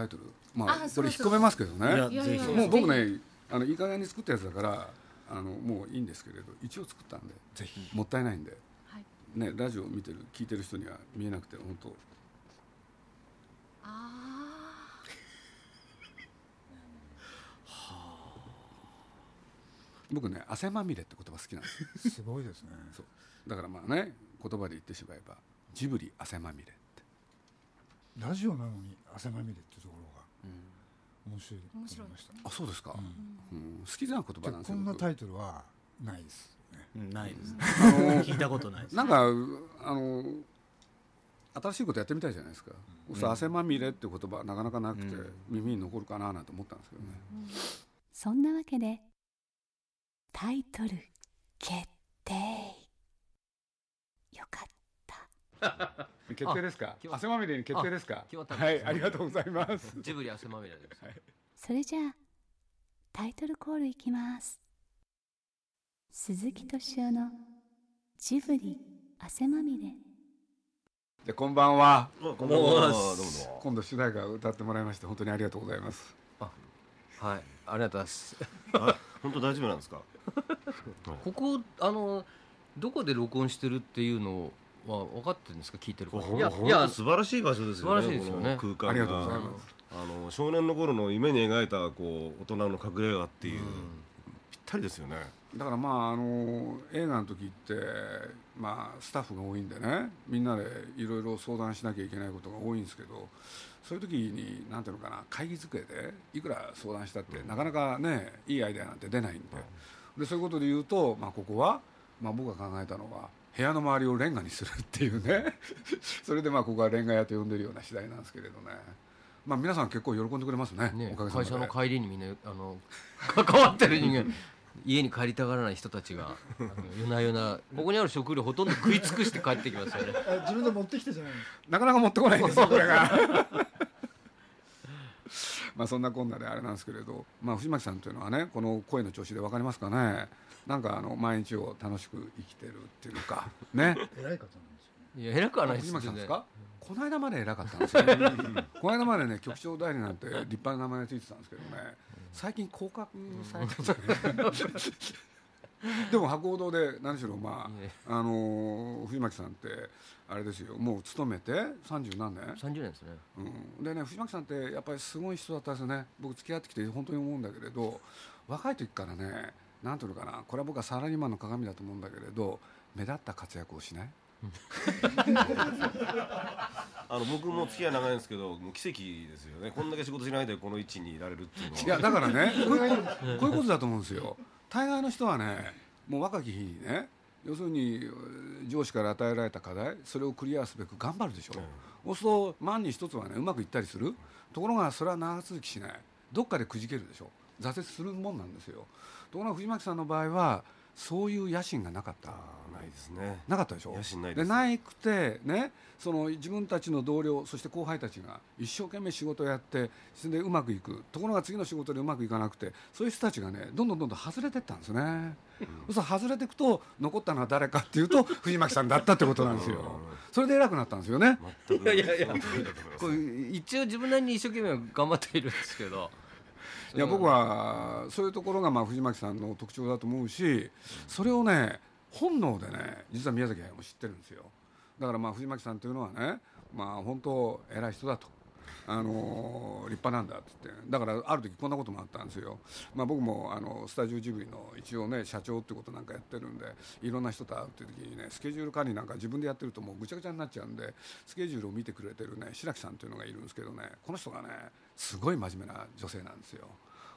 タイトル。まあこれ引っ込めますけどね。もう僕ねあのいい加減に作ったやつだからあのもういいんですけれど一応作ったんでぜひ。もったいないんで。はい。ねラジオを見てる聞いてる人には見えなくて本当。あ僕ね汗まみれって言葉好きなんですよ。すごいですね。そう。だからまあね言葉で言ってしまえばジブリ汗まみれラジオなのに汗まみれっていうところが面白い。と思いましたあそうですか、うん。うん、好きな言葉でなんですこんなタイトルはないですよね。うんないですね。あの聞いたことないです。なんかあの新しいことやってみたいじゃないですか、そう汗まみれって言葉はなかなかなくて、うん。耳に残るかななんて思ったんですけどね、そんなわけでタイトル決定。よかった 決定ですか？汗まみれに決定ですか？決まったはいありがとうございます。ジブリ汗まみれです。それじゃあタイトルコールいきます。鈴木敏夫のジブリ汗まみれ。じゃあこんばんは。こんばんは。今度主題歌を歌ってもらいまして本当にありがとうございます。はい、ありがとうございます。本当大丈夫なんですか？ここあのどこで録音してるっていうのは分かってるんですか？聞いてる方。いやいや素晴らしい場所ですよね素晴らしいですよね。空間が。ありがとうございます。あの少年の頃の夢に描いたこう大人の隠れ家っていう、ぴったりですよね。だからまああの映画の時ってまあスタッフが多いんでねみんなでいろいろ相談しなきゃいけないことが多いんですけどそういう時になんていうのかな会議机でいくら相談したってなかなかねいいアイデアなんて出ないんで。でそういうことで言うと、まあ、ここは、まあ、僕が考えたのは部屋の周りをレンガにするっていうね。それでまあここはレンガ屋と呼んでるような次第なんですけれどね。まあ皆さん結構喜んでくれますね。ねおかげさまで。会社の帰りにみんなあの 関わってる人間家に帰りたがらない人たちが夜な夜なここにある食料ほとんど食い尽くして帰ってきますよね。自分で持ってきてじゃないなかなか持ってこないんですよこれがまあそんなこんなであれなんですけれど、まあ、藤巻さんというのはねこの声の調子で分かりますかね。なんかあの毎日を楽しく生きてるっていうのかね。偉い方なんですよね。いや偉くはないです藤巻さんですか？全この間まで偉かったんですよ この間までね局長代理なんて立派な名前がついてたんですけどね。最近降格されたんですよね でも博報堂で何しろまああのー藤巻さんってあれですよ。もう勤めて30何年。然30年ですね。うん、でね藤巻さんってやっぱりすごい人だったんですよね。僕付き合ってきて本当に思うんだけれど若い時からねなんていうのかなこれは僕はサラリーマンの鏡だと思うんだけれど目立った活躍をしない？あの僕も付き合い長いんですけどもう奇跡ですよね。こんだけ仕事しないでこの位置にいられるっていうのは。いやだからねこういうことだと思うんですよ大概の人はねもう若き日にね要するに上司から与えられた課題それをクリアすべく頑張るでしょ、そうすると万に一つはねうまくいったりする。ところがそれは長続きしない。どっかでくじけるでしょ挫折するもんなんですよ。ところが藤巻さんの場合はそういう野心がなかった。ないですね。なかったでしょ野心ないです。なくてねその自分たちの同僚そして後輩たちが一生懸命仕事をやってそれでうまくいくところが次の仕事でうまくいかなくてそういう人たちがねどんどんどんどん外れてったんですね、そう外れていくと残ったのは誰かっていうと 藤巻さんだったってことなんですよ。それで偉くなったんですよね。いやいやいやこれ一応自分なりに一生懸命頑張っているんですけど。いや僕はそういうところがまあ藤巻さんの特徴だと思うしそれをね本能でね実は宮崎駿も知ってるんですよ。だからまあ藤巻さんというのはねまあ本当偉い人だと。あの立派なんだって言って。だからある時こんなこともあったんですよ、まあ、僕もあのスタジオジブリの一応ね社長ってことなんかやってるんでいろんな人と会うっていう時にねスケジュール管理なんか自分でやってるともうぐちゃぐちゃになっちゃうんでスケジュールを見てくれてるね白木さんっていうのがいるんですけどねこの人がねすごい真面目な女性なんですよ。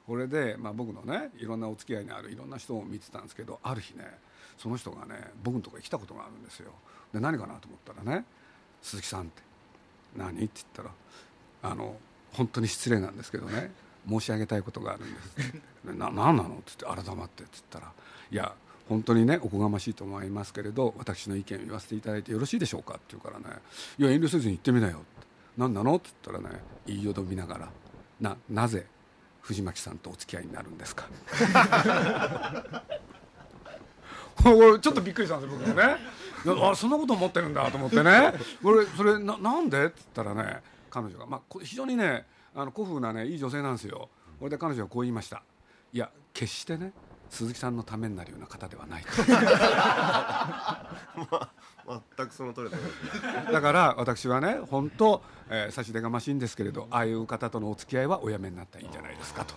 これで、まあ、僕のねいろんなお付き合いのあるいろんな人を見てたんですけどある日ねその人がね僕のところに来たことがあるんですよ。で何かなと思ったらね「鈴木さん」って「何?」って言ったら「あの本当に失礼なんですけどね申し上げたいことがあるんです」でな何なの?」って言って改まってって言ったら「いや本当にねおこがましいと思いますけれど私の意見を言わせていただいてよろしいでしょうか」って言うからね「いや遠慮せずに言ってみなよ」って「何なの?」って言ったらね言いよどみながら「ななぜ藤巻さんとお付き合いになるんですか?」ちょっとびっくりしたんですよ僕もね。あそんなこと思ってるんだと思ってね。これそれななんで？って言ったらね彼女が、まあ、非常にねあの古風なねいい女性なんですよ。これで彼女はこう言いましたいや決してね鈴木さんのためになるような方ではないと。全くその通りだだから私はね本当、えー、差し出がましいんですけれどああいう方とのお付き合いはおやめになったらいいんじゃないですかと。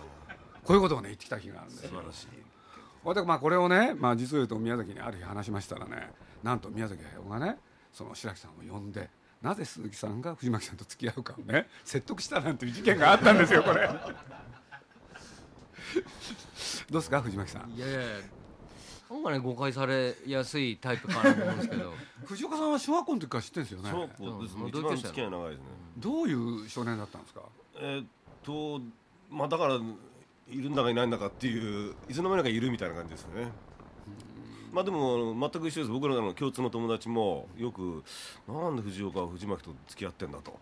こういうことをね言ってきた日があるんです。よ素晴らしい。でまあこれをね、まあ、実を言うと宮崎にある日話しましたらねなんと宮崎駿がねその白木さんを呼んでなぜ鈴木さんが藤巻さんと付き合うかをね説得したなんていう事件があったんですよこれどうですか藤巻さん？いやいやなんかね誤解されやすいタイプかなと思うんですけど。藤岡さんは小学校の時から知ってるんですよね。小学校ですね。うん一番付き合い長いですね。どういう少年だったんですか？えーっとまあだからいるんだかいないんだかっていういつの間にかいるみたいな感じですねまあでも全く一緒です。僕らの共通の友達もよく「なんで藤岡は藤巻と付き合ってんだ」と。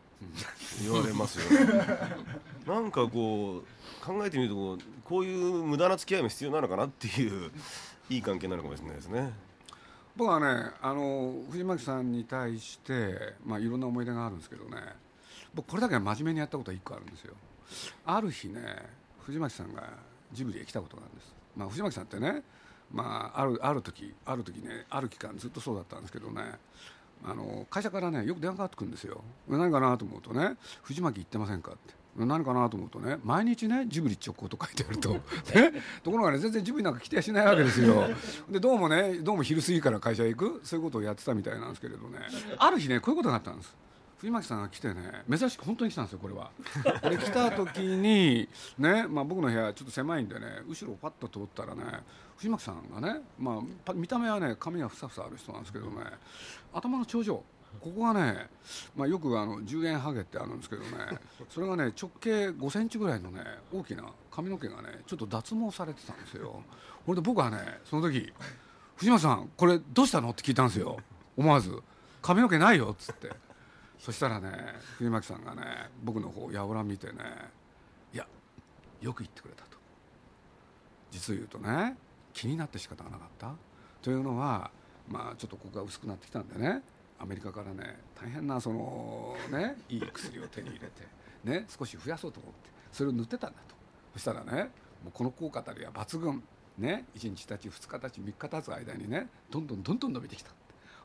言われますよね。なんかこう考えてみるとこうこういう無駄な付き合いも必要なのかなっていういい関係なのかもしれないですね。僕はねあの藤巻さんに対して、まあ、いろんな思い出があるんですけどね。僕これだけは真面目にやったことは1個あるんですよ。ある日ね藤巻さんがジブリへ来たことがあるんです、まあ、藤巻さんってね、まあ、あるある時ある時ねある期間ずっとそうだったんですけどねあの会社からねよく電話かかってくるんですよ。何かなと思うとね「藤巻行ってませんか?」って。何かなと思うとね毎日ねジブリ直行と書いてあると、ね、ところがね全然ジブリなんか来てやしないわけですよ。でどうもねどうも昼過ぎから会社へ行くそういうことをやってたみたいなんですけれどね。ある日ねこういうことがあったんです藤巻さんが来てね珍しく本当に来たんですよこれは。で来た時にね、まあ、僕の部屋ちょっと狭いんでね後ろをパッと通ったらね藤巻さんがね、まあパ、見た目はね髪がふさふさある人なんですけどね頭の頂上ここがね、まあ、よくあの10円ハゲってあるんですけどねそれがね直径5センチぐらいのね大きな髪の毛がねちょっと脱毛されてたんですよ。これで僕はねその時「藤巻さんこれどうしたの?」って聞いたんですよ。思わず「髪の毛ないよ」っつってそしたらね藤巻さんがね僕の方やおら見てね「いやよく言ってくれた」と。実を言うとね気になって仕方がなかった。というのはまあちょっとここが薄くなってきたんでねアメリカからね大変なそのねいい薬を手に入れてね少し増やそうと思ってそれを塗ってたんだと。そしたらねもうこの効果たるや抜群。ね1日たち2日たち3日経つ間にねどんどんどんどん伸びてきた。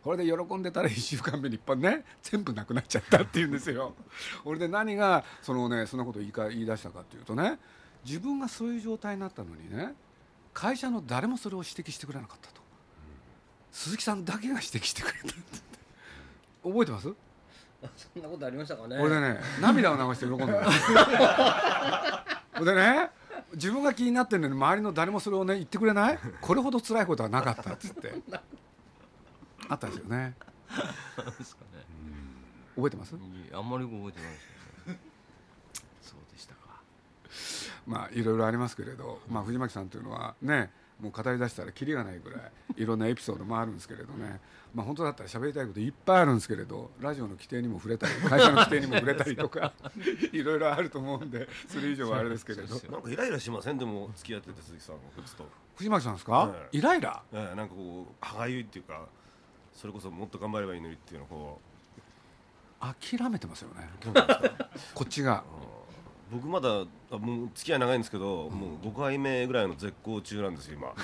これで喜んでたら1週間目に一般ね全部なくなっちゃったっていうんですよ。俺で何がそのねそんなことを言いか言い出したかっていうとね自分がそういう状態になったのにね会社の誰もそれを指摘してくれなかったと、鈴木さんだけが指摘してくれたって覚えてます？そんなことありましたかね。俺でね涙を流して喜んでたでね自分が気になってるのに周りの誰もそれをね言ってくれない？これほど辛いことはなかったっつってあったんですよね。ですかね。覚えてます？あんまり覚えてないですよね。そうでしたか。まあいろいろありますけれど、まあ、藤巻さんというのはねもう語り出したらキリがないぐらいいろんなエピソードもあるんですけれどね、まあ、本当だったら喋りたいこといっぱいあるんですけれどラジオの規定にも触れたり会社の規定にも触れたりとかいろいろあると思うんでそれ以上はあれですけれど。なんかイライラしません？でも付き合ってて鈴木さんが藤巻さんですか、はい。イライラ？ええなんかこう歯がゆいっていうかそれこそもっと頑張ればいいのにっていうのをこ諦めてますよね。こっちが。僕まだあもう付き合い長いんですけど、もう5回目ぐらいの絶好中なんですよ今。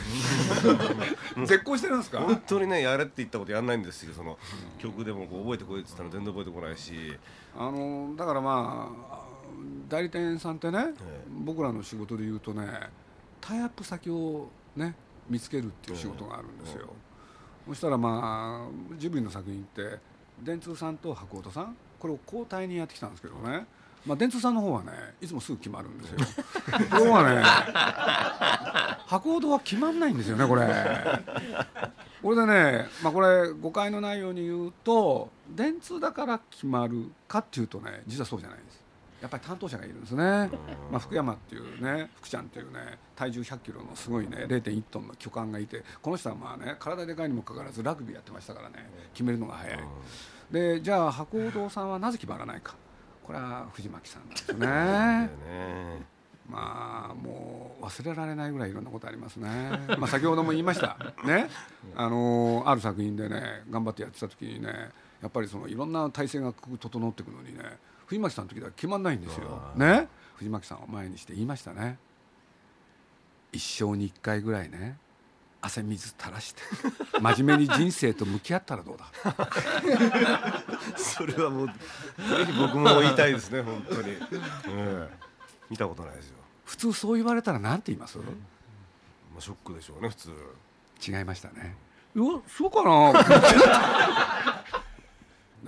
絶好してるんですか？本当にねやれって言ったことやんないんですよ。その曲でもこう覚えてこいって言ったら全然覚えてこないし。あのだからまあ代理店さんってね、え。僕らの仕事で言うとねタイアップ先をね見つけるっていう仕事があるんですよ、そしたらまあジブリの作品って電通さんと博音さんこれを交代にやってきたんですけどね。まあ電通さんの方はねいつもすぐ決まるんですよ。と ころがね博報堂は決まんないんですよねこれ。これでね、まあ、これ誤解のないように言うと電通だから決まるかっていうとね実はそうじゃないですやっぱり担当者がいるんですね、まあ、福山っていうね福ちゃんっていうね体重1 0 0キロのすごいね0.1トンの巨漢がいてこの人はまあね体でかいにもかかわらずラグビーやってましたからね決めるのが早い。でじゃあ博報堂さんはなぜ決まらないか。これは藤巻さんなんですよね。ねまあもう忘れられないぐらいいろんなことありますね。まあ先ほども言いました。ね。あのある作品でね頑張ってやってた時にねやっぱりそのいろんな体制が整っていくのにね藤巻さんの時では決まんないんですよ。ね？藤巻さんを前にして言いましたね。一生に一回ぐらいね汗水垂らして真面目に人生と向き合ったらどうだ。それはもうぜひ僕も言いたいですね本当に、うん見たことないですよ、普通そう言われたらなんて言います？まあ、ショックでしょうね普通違いましたねうわそうかな？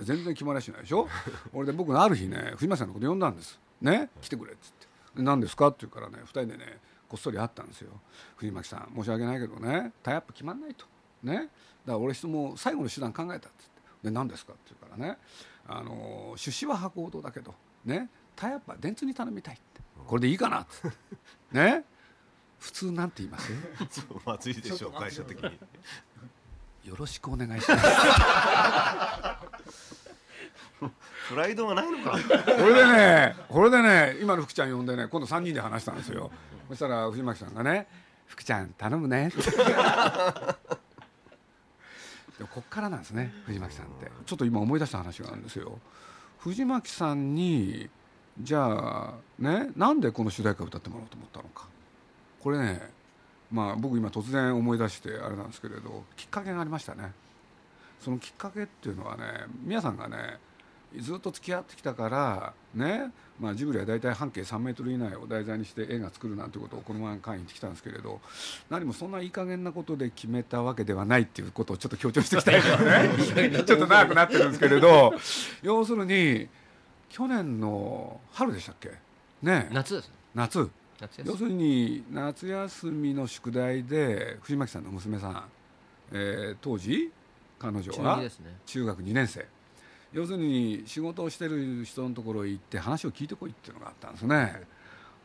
全然決まりはしないでしょ？俺で僕ある日ね藤巻さんのこと呼んだんです。ね？来てくれっつって。で何ですかって言うからね2人でねこっそり会ったんですよ。藤巻さん申し訳ないけどねタイアップ決まんないと。ね？だから俺質問最後の手段考えたっつって。で何ですかって言うからねあの出資は博報堂だけどね？タイアップは電通に頼みたいって。これでいいかなっつって。ね？普通なんて言います？まずいでしょう会社的に。よろしくお願いします プライドがないのか。これでねこれでね今の福ちゃん呼んでね今度3人で話したんですよ。そしたら藤巻さんがね「福ちゃん頼むね」でこっからなんですね藤巻さんって。ちょっと今思い出した話があるんですよ。藤巻さんにじゃあねなんでこの主題歌歌ってもらおうと思ったのか。これねまあ僕今突然思い出してあれなんですけれどきっかけがありましたね。そのきっかけっていうのはね皆さんがねずっと付き合ってきたからね、まあ、ジブリは大体半径3メートル以内を題材にして映画作るなんてことをこの前会に言ってきたんですけれど何もそんないい加減なことで決めたわけではないっていうことをちょっと強調してきたいからね。ちょっと長くなってるんですけれど要するに去年の春でしたっけ？ね。夏ですね。夏。要するに夏休みの宿題で藤巻さんの娘さん、えー当時彼女中は中学2年生要するに仕事をしてる人のところへ行って話を聞いてこいっていうのがあったんですね。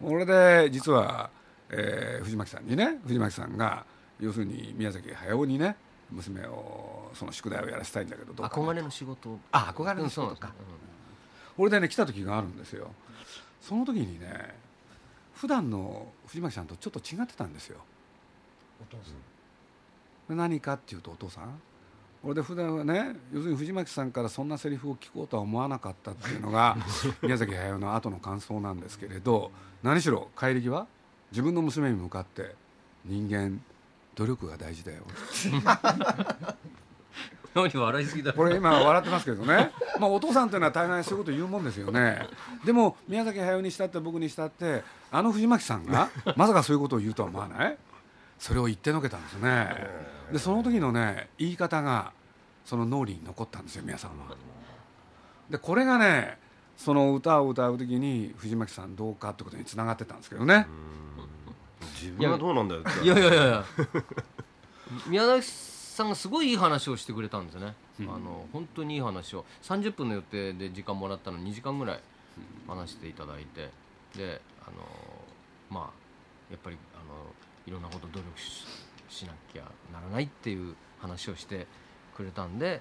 これで実は、えー藤巻さんにね藤巻さんが要するに宮崎駿にね娘をその宿題をやらせたいんだけどど憧れの仕事。をあ憧れのうん仕事か。そうなんですねこれでね来た時があるんですよ。その時にね普段の藤巻さんとちょっと違ってたんですよ。お父さん。何かっていうとお父さん俺で普段はね要するに藤巻さんからそんなセリフを聞こうとは思わなかったっていうのが 宮崎駿の後の感想なんですけれど何しろ帰り際自分の娘に向かって人間努力が大事だよ。何笑いすぎだろ。これ今笑ってますけどね、まあ、お父さんというのは大概そういうこと言うもんですよね。でも宮崎駿にしたって僕にしたってあの藤巻さんがまさかそういうことを言うとは思わない？それを言ってのけたんですね。でその時のね言い方がその脳裏に残ったんですよ皆さんは。でこれがねその歌を歌う時に藤巻さんどうかってことにつながってたんですけどね。自分はどうなんだよって。いやいやいやいや。宮崎さんがすごいいい話をしてくれたんですよね、うん。あの本当にいい話を。30分の予定で時間もらったのに2時間ぐらい話していただいて。であのまあやっぱりあのいろんなこと努力ししなきゃならないっていう話をしてくれたんで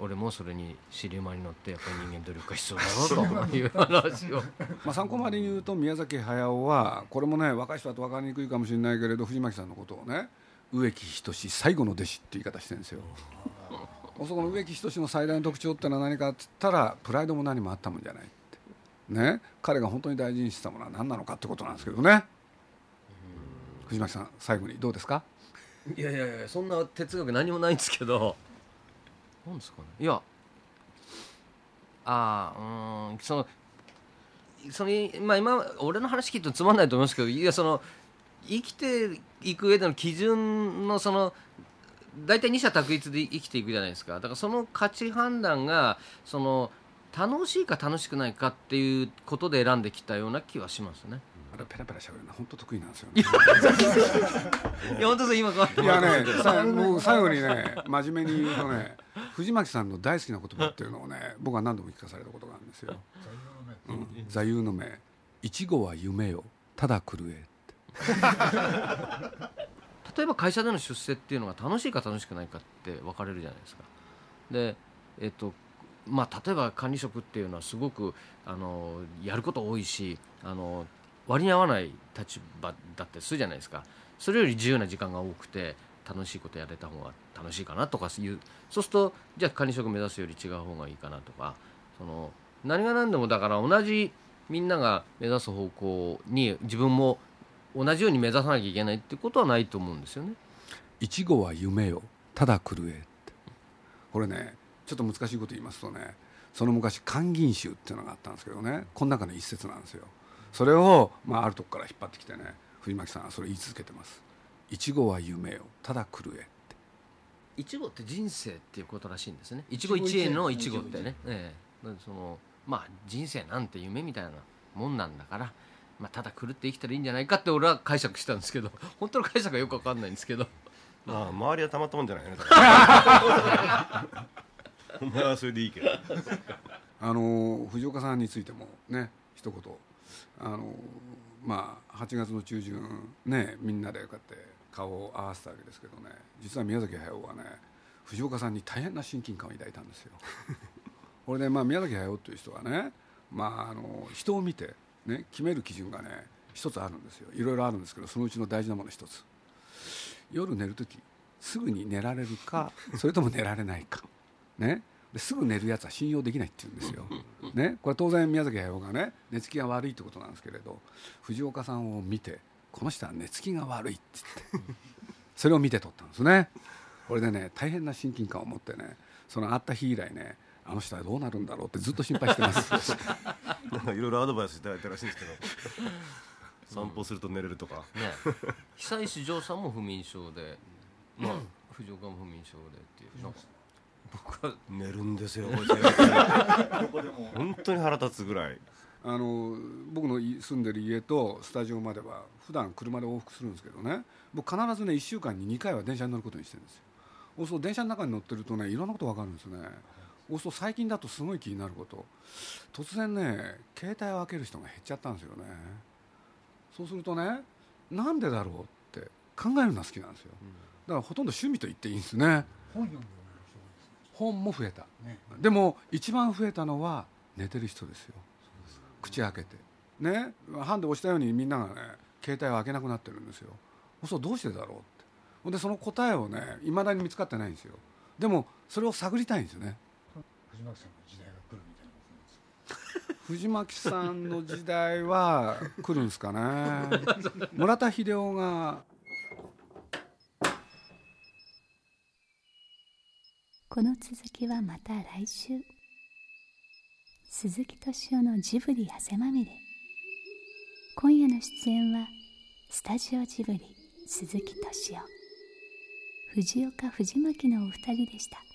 俺もそれに尻馬に乗ってやっぱり人間努力が必要だろうという話を。まあ、参考までに言うと宮崎駿はこれもね若い人だと分かりにくいかもしれないけれど藤巻さんのことをね植木仁最後の弟子って言い方してるんですよ。そこの植木仁の最大の特徴ってのは何かって言ったらプライドも何もあったもんじゃないって。ね。彼が本当に大事にしてたものは何なのかってことなんですけどね藤巻さん最後にどうですか？いやいやいやそんな哲学何もないんですけど。なんですかね。いやああうんそのそのまあ今俺の話聞いてつまんないと思いますけどいやその生きていく上での基準のその大体二者択一で生きていくじゃないですか。だからその価値判断がその楽しいか楽しくないかっていうことで選んできたような気はしますね。あれペラペラしゃべるの本当得意なんですよ、ね。いや本当そう今いやね、さもう最後にね、真面目に言うとね、藤巻さんの大好きな言葉っていうのをね、僕は何度も聞かされたことがあるんですよ。うん座右の銘、いちごは夢よ、ただ狂え。例えば会社での出世っていうのが楽しいか楽しくないかって分かれるじゃないですか。で、えっとまあ、例えば管理職っていうのはすごくあのやること多いしあの割に合わない立場だったりするじゃないですかそれより自由な時間が多くて楽しいことやれた方が楽しいかなとかいうそうするとじゃあ管理職目指すより違う方がいいかなとかその何が何でもだから同じみんなが目指す方向に自分も同じように目指さなきゃいけないってことはないと思うんですよね。いちごは夢よ、ただ狂え。これね、ちょっと難しいこと言いますとね、その昔勧銀集っていうのがあったんですけどね、この中の一節なんですよ。それを、まあ、あるとこから引っ張ってきてね、藤巻さんはそれ言い続けてます。いちごは夢よ、ただ狂えって。いちごって人生っていうことらしいんですね。いちご一会のいちごってね。ええ、そのまあ人生なんて夢みたいなもんなんだから、まあただ狂って生きたらいいんじゃないかって俺は解釈したんですけど、本当の解釈はよくわかんないんですけど。まあ周りはたまったもんじゃないねだから お前はそれでいいけど。あの藤岡さんについてもね一言。あのまあ8月の中旬ねみんなでこうやって顔を合わせたわけですけどね。実は宮崎駿はね藤岡さんに大変な親近感を抱いたんですよ。これで、まあ、宮崎駿という人はね、まあ、あの人を見て、ね、決める基準がね一つあるんですよ。いろいろあるんですけどそのうちの大事なもの一つ。夜寝る時すぐに寝られるかそれとも寝られないか。ねですぐ寝るやつは信用できないって言うんですよ。ね、これ当然宮崎駿がね寝つきが悪いってことなんですけれど藤岡さんを見てこの人は寝つきが悪いって言って それを見て撮ったんですね。これでね大変な親近感を持ってねその会った日以来ねあの人はどうなるんだろうってずっと心配してます。なんかいろいろアドバイスいただいたらしいんですけど散歩すると寝れるとか、ね、久石譲さんも不眠症で、まあ藤岡も不眠症でっていう。僕は寝るんですよ。本当に腹立つぐらい。あの僕のい住んでる家とスタジオまでは普段車で往復するんですけどね。僕必ずね1週間に2回は電車に乗ることにしてるんですよ。そうすると電車の中に乗ってるとねいろんなこと分かるんですね。そうすると最近だとすごい気になること。突然ね携帯を開ける人が減っちゃったんですよね。そうするとねなんでだろうって考えるのが好きなんですよ。だからほとんど趣味と言っていいんですね。本読本も増えた。ね。でも一番増えたのは寝てる人ですよ。口開けて。ね。ハンで押したようにみんながね携帯を開けなくなってるんですよ。そうどうしてだろうって。ほんでその答えをねいまだに見つかってないんですよ。でもそれを探りたいんですよね。藤巻さんの時代が来るみたいなことなんですよ。藤巻さんの時代は来るんですかね。村田秀夫がこの続きはまた来週。鈴木敏夫のジブリ汗まみれ。今夜の出演はスタジオジブリ鈴木敏夫。藤岡藤巻のお二人でした。